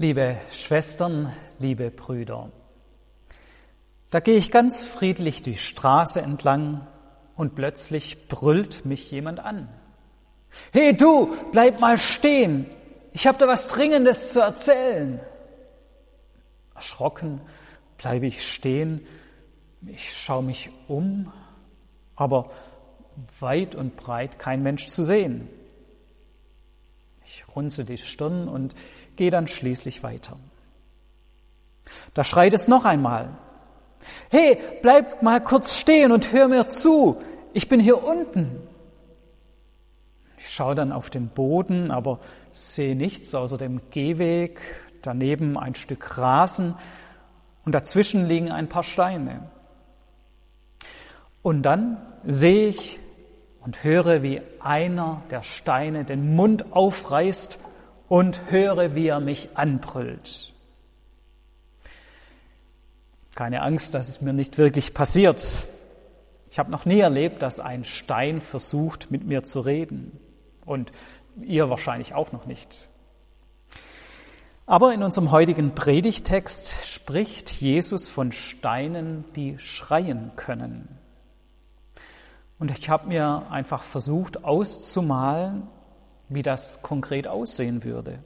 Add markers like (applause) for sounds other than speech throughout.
Liebe Schwestern, liebe Brüder, da gehe ich ganz friedlich die Straße entlang und plötzlich brüllt mich jemand an. Hey du, bleib mal stehen, ich habe da was Dringendes zu erzählen. Erschrocken bleibe ich stehen, ich schaue mich um, aber weit und breit kein Mensch zu sehen. Ich runze die Stirn und gehe dann schließlich weiter. Da schreit es noch einmal. Hey, bleib mal kurz stehen und hör mir zu. Ich bin hier unten. Ich schaue dann auf den Boden, aber sehe nichts außer dem Gehweg, daneben ein Stück Rasen und dazwischen liegen ein paar Steine. Und dann sehe ich und höre, wie einer der Steine den Mund aufreißt und höre, wie er mich anbrüllt. Keine Angst, dass es mir nicht wirklich passiert. Ich habe noch nie erlebt, dass ein Stein versucht, mit mir zu reden. Und ihr wahrscheinlich auch noch nicht. Aber in unserem heutigen Predigtext spricht Jesus von Steinen, die schreien können. Und ich habe mir einfach versucht auszumalen, wie das konkret aussehen würde.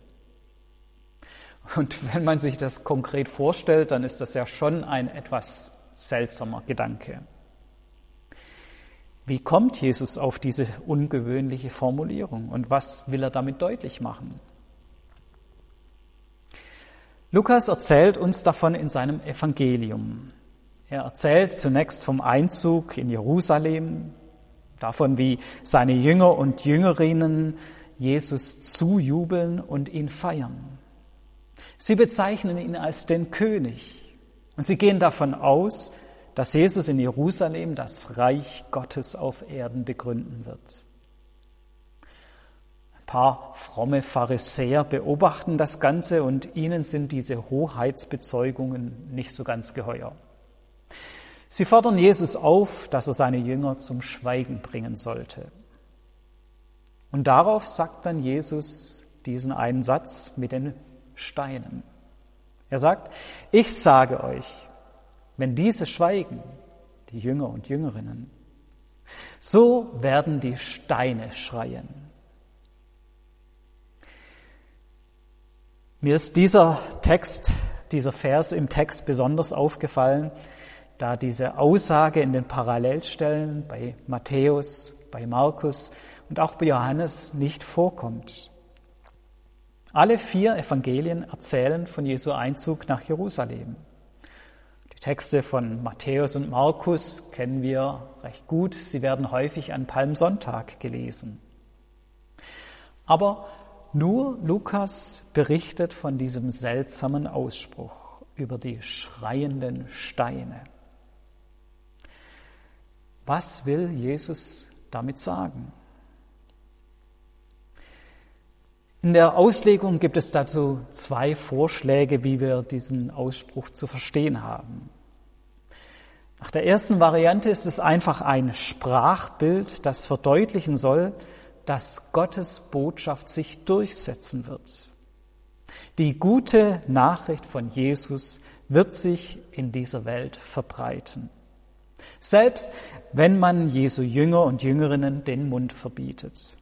Und (laughs) wenn man sich das konkret vorstellt, dann ist das ja schon ein etwas seltsamer Gedanke. Wie kommt Jesus auf diese ungewöhnliche Formulierung und was will er damit deutlich machen? Lukas erzählt uns davon in seinem Evangelium. Er erzählt zunächst vom Einzug in Jerusalem, davon, wie seine Jünger und Jüngerinnen Jesus zujubeln und ihn feiern. Sie bezeichnen ihn als den König und sie gehen davon aus, dass Jesus in Jerusalem das Reich Gottes auf Erden begründen wird. Ein paar fromme Pharisäer beobachten das Ganze und ihnen sind diese Hoheitsbezeugungen nicht so ganz geheuer. Sie fordern Jesus auf, dass er seine Jünger zum Schweigen bringen sollte. Und darauf sagt dann Jesus diesen einen Satz mit den Steinen. Er sagt, ich sage euch, wenn diese schweigen, die Jünger und Jüngerinnen, so werden die Steine schreien. Mir ist dieser Text, dieser Vers im Text besonders aufgefallen, da diese Aussage in den Parallelstellen bei Matthäus, bei Markus und auch bei Johannes nicht vorkommt. Alle vier Evangelien erzählen von Jesu Einzug nach Jerusalem. Texte von Matthäus und Markus kennen wir recht gut. Sie werden häufig an Palmsonntag gelesen. Aber nur Lukas berichtet von diesem seltsamen Ausspruch über die schreienden Steine. Was will Jesus damit sagen? In der Auslegung gibt es dazu zwei Vorschläge, wie wir diesen Ausspruch zu verstehen haben. Nach der ersten Variante ist es einfach ein Sprachbild, das verdeutlichen soll, dass Gottes Botschaft sich durchsetzen wird. Die gute Nachricht von Jesus wird sich in dieser Welt verbreiten. Selbst wenn man Jesu Jünger und Jüngerinnen den Mund verbietet.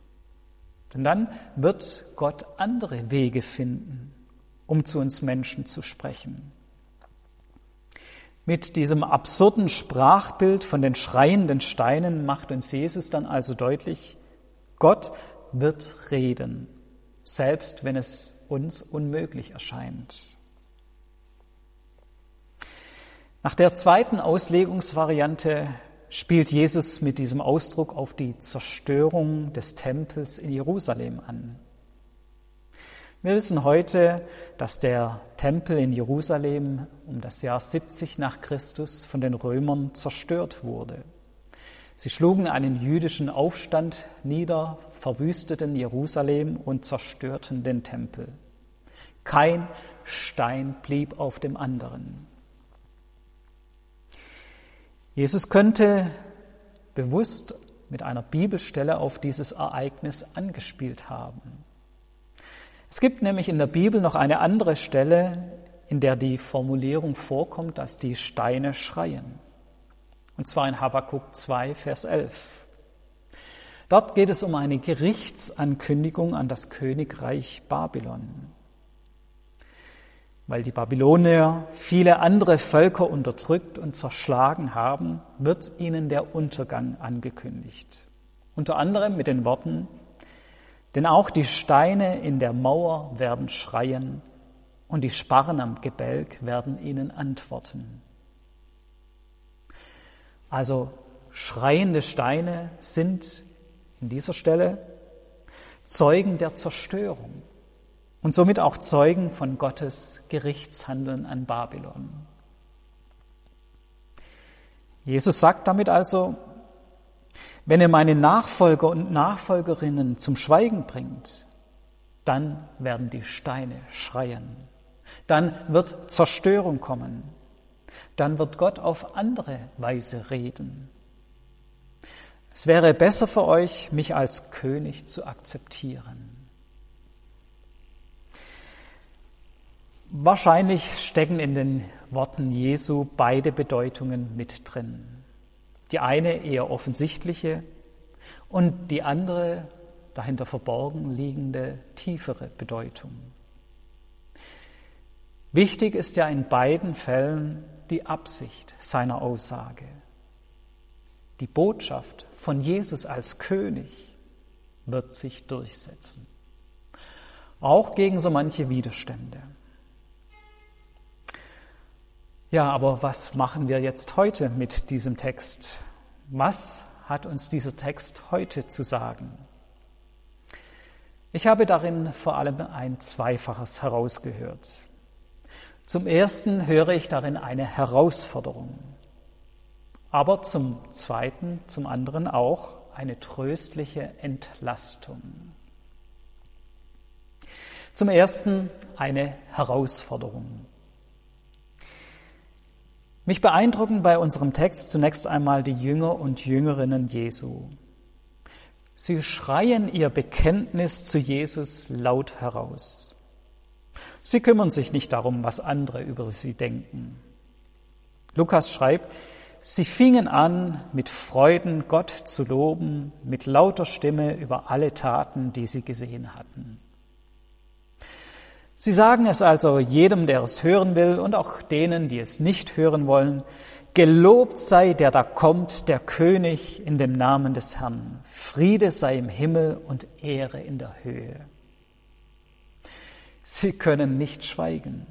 Denn dann wird Gott andere Wege finden, um zu uns Menschen zu sprechen. Mit diesem absurden Sprachbild von den schreienden Steinen macht uns Jesus dann also deutlich, Gott wird reden, selbst wenn es uns unmöglich erscheint. Nach der zweiten Auslegungsvariante spielt Jesus mit diesem Ausdruck auf die Zerstörung des Tempels in Jerusalem an. Wir wissen heute, dass der Tempel in Jerusalem um das Jahr 70 nach Christus von den Römern zerstört wurde. Sie schlugen einen jüdischen Aufstand nieder, verwüsteten Jerusalem und zerstörten den Tempel. Kein Stein blieb auf dem anderen. Jesus könnte bewusst mit einer Bibelstelle auf dieses Ereignis angespielt haben. Es gibt nämlich in der Bibel noch eine andere Stelle, in der die Formulierung vorkommt, dass die Steine schreien. Und zwar in Habakkuk 2, Vers 11. Dort geht es um eine Gerichtsankündigung an das Königreich Babylon. Weil die Babylonier viele andere Völker unterdrückt und zerschlagen haben, wird ihnen der Untergang angekündigt. Unter anderem mit den Worten, denn auch die Steine in der Mauer werden schreien und die Sparren am Gebälk werden ihnen antworten. Also schreiende Steine sind in dieser Stelle Zeugen der Zerstörung und somit auch Zeugen von Gottes Gerichtshandeln an Babylon. Jesus sagt damit also, wenn ihr meine Nachfolger und Nachfolgerinnen zum Schweigen bringt, dann werden die Steine schreien. Dann wird Zerstörung kommen. Dann wird Gott auf andere Weise reden. Es wäre besser für euch, mich als König zu akzeptieren. Wahrscheinlich stecken in den Worten Jesu beide Bedeutungen mit drin. Die eine eher offensichtliche und die andere dahinter verborgen liegende tiefere Bedeutung. Wichtig ist ja in beiden Fällen die Absicht seiner Aussage. Die Botschaft von Jesus als König wird sich durchsetzen. Auch gegen so manche Widerstände. Ja, aber was machen wir jetzt heute mit diesem Text? Was hat uns dieser Text heute zu sagen? Ich habe darin vor allem ein Zweifaches herausgehört. Zum Ersten höre ich darin eine Herausforderung, aber zum Zweiten, zum anderen auch eine tröstliche Entlastung. Zum Ersten eine Herausforderung. Mich beeindrucken bei unserem Text zunächst einmal die Jünger und Jüngerinnen Jesu. Sie schreien ihr Bekenntnis zu Jesus laut heraus. Sie kümmern sich nicht darum, was andere über sie denken. Lukas schreibt, sie fingen an, mit Freuden Gott zu loben, mit lauter Stimme über alle Taten, die sie gesehen hatten. Sie sagen es also jedem, der es hören will und auch denen, die es nicht hören wollen. Gelobt sei der da kommt, der König in dem Namen des Herrn. Friede sei im Himmel und Ehre in der Höhe. Sie können nicht schweigen.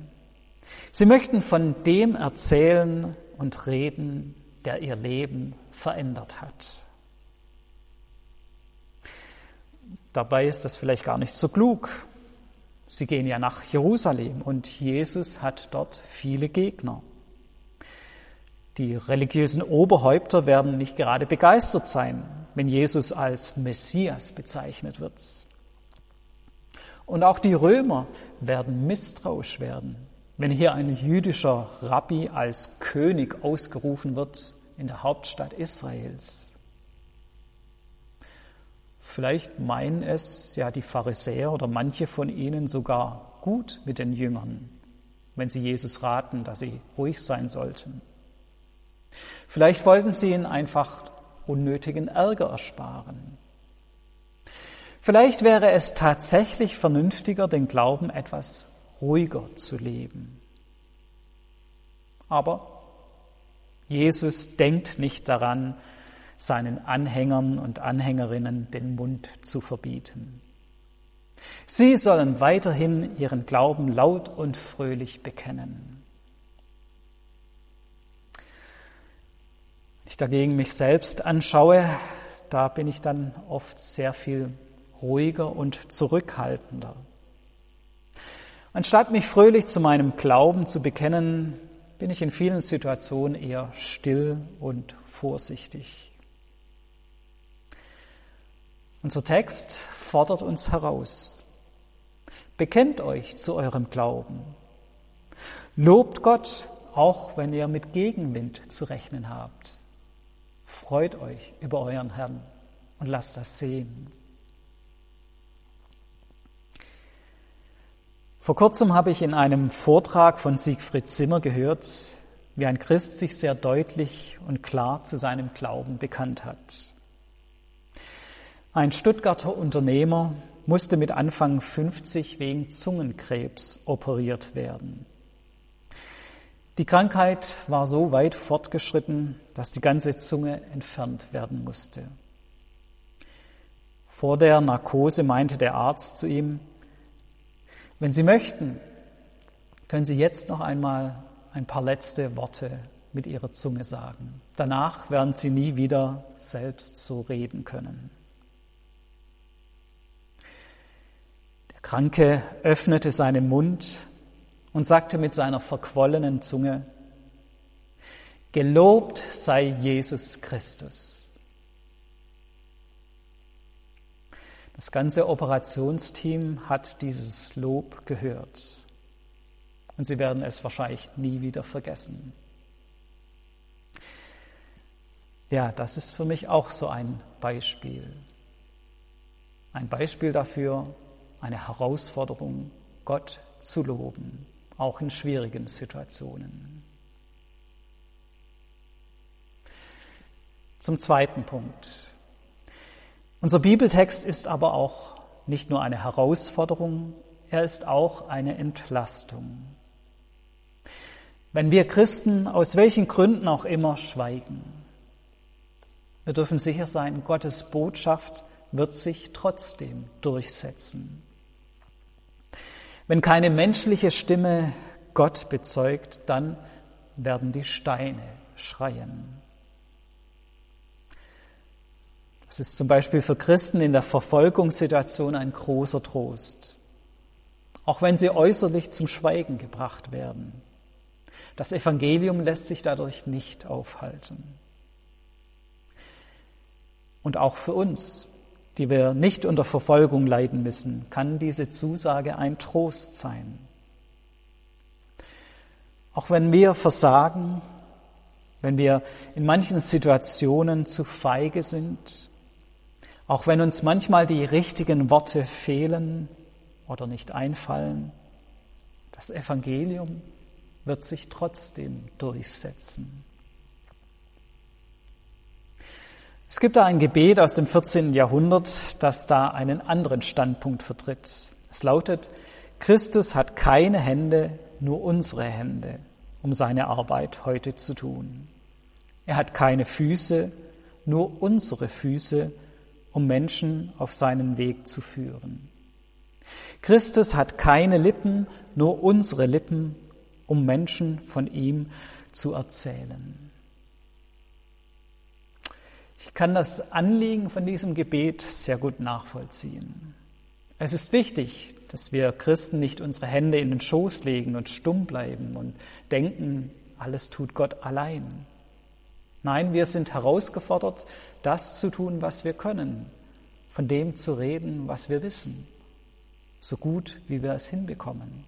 Sie möchten von dem erzählen und reden, der ihr Leben verändert hat. Dabei ist das vielleicht gar nicht so klug, Sie gehen ja nach Jerusalem und Jesus hat dort viele Gegner. Die religiösen Oberhäupter werden nicht gerade begeistert sein, wenn Jesus als Messias bezeichnet wird. Und auch die Römer werden misstrauisch werden, wenn hier ein jüdischer Rabbi als König ausgerufen wird in der Hauptstadt Israels. Vielleicht meinen es ja die Pharisäer oder manche von ihnen sogar gut mit den Jüngern, wenn sie Jesus raten, dass sie ruhig sein sollten. Vielleicht wollten sie ihnen einfach unnötigen Ärger ersparen. Vielleicht wäre es tatsächlich vernünftiger, den Glauben etwas ruhiger zu leben. Aber Jesus denkt nicht daran, seinen Anhängern und Anhängerinnen den Mund zu verbieten. Sie sollen weiterhin ihren Glauben laut und fröhlich bekennen. ich dagegen mich selbst anschaue, da bin ich dann oft sehr viel ruhiger und zurückhaltender. Anstatt mich fröhlich zu meinem Glauben zu bekennen, bin ich in vielen Situationen eher still und vorsichtig. Unser Text fordert uns heraus. Bekennt euch zu eurem Glauben. Lobt Gott, auch wenn ihr mit Gegenwind zu rechnen habt. Freut euch über euren Herrn und lasst das sehen. Vor kurzem habe ich in einem Vortrag von Siegfried Zimmer gehört, wie ein Christ sich sehr deutlich und klar zu seinem Glauben bekannt hat. Ein Stuttgarter Unternehmer musste mit Anfang 50 wegen Zungenkrebs operiert werden. Die Krankheit war so weit fortgeschritten, dass die ganze Zunge entfernt werden musste. Vor der Narkose meinte der Arzt zu ihm, wenn Sie möchten, können Sie jetzt noch einmal ein paar letzte Worte mit Ihrer Zunge sagen. Danach werden Sie nie wieder selbst so reden können. Kranke öffnete seinen Mund und sagte mit seiner verquollenen Zunge, Gelobt sei Jesus Christus. Das ganze Operationsteam hat dieses Lob gehört. Und sie werden es wahrscheinlich nie wieder vergessen. Ja, das ist für mich auch so ein Beispiel. Ein Beispiel dafür, eine Herausforderung, Gott zu loben, auch in schwierigen Situationen. Zum zweiten Punkt. Unser Bibeltext ist aber auch nicht nur eine Herausforderung, er ist auch eine Entlastung. Wenn wir Christen aus welchen Gründen auch immer schweigen, wir dürfen sicher sein, Gottes Botschaft wird sich trotzdem durchsetzen. Wenn keine menschliche Stimme Gott bezeugt, dann werden die Steine schreien. Das ist zum Beispiel für Christen in der Verfolgungssituation ein großer Trost, auch wenn sie äußerlich zum Schweigen gebracht werden. Das Evangelium lässt sich dadurch nicht aufhalten. Und auch für uns, die wir nicht unter Verfolgung leiden müssen, kann diese Zusage ein Trost sein. Auch wenn wir versagen, wenn wir in manchen Situationen zu feige sind, auch wenn uns manchmal die richtigen Worte fehlen oder nicht einfallen, das Evangelium wird sich trotzdem durchsetzen. Es gibt da ein Gebet aus dem 14. Jahrhundert, das da einen anderen Standpunkt vertritt. Es lautet, Christus hat keine Hände, nur unsere Hände, um seine Arbeit heute zu tun. Er hat keine Füße, nur unsere Füße, um Menschen auf seinen Weg zu führen. Christus hat keine Lippen, nur unsere Lippen, um Menschen von ihm zu erzählen. Ich kann das Anliegen von diesem Gebet sehr gut nachvollziehen. Es ist wichtig, dass wir Christen nicht unsere Hände in den Schoß legen und stumm bleiben und denken, alles tut Gott allein. Nein, wir sind herausgefordert, das zu tun, was wir können, von dem zu reden, was wir wissen, so gut wie wir es hinbekommen.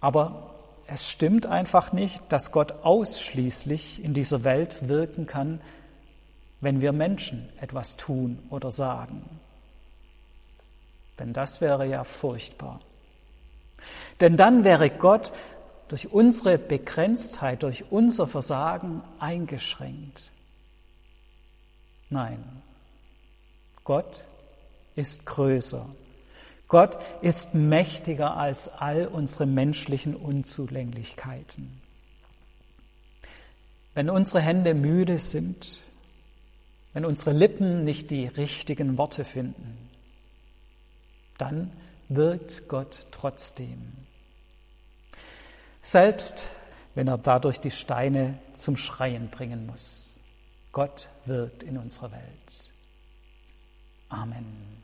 Aber es stimmt einfach nicht, dass Gott ausschließlich in dieser Welt wirken kann, wenn wir Menschen etwas tun oder sagen. Denn das wäre ja furchtbar. Denn dann wäre Gott durch unsere Begrenztheit, durch unser Versagen eingeschränkt. Nein, Gott ist größer. Gott ist mächtiger als all unsere menschlichen Unzulänglichkeiten. Wenn unsere Hände müde sind, wenn unsere Lippen nicht die richtigen Worte finden, dann wirkt Gott trotzdem. Selbst wenn er dadurch die Steine zum Schreien bringen muss. Gott wirkt in unserer Welt. Amen.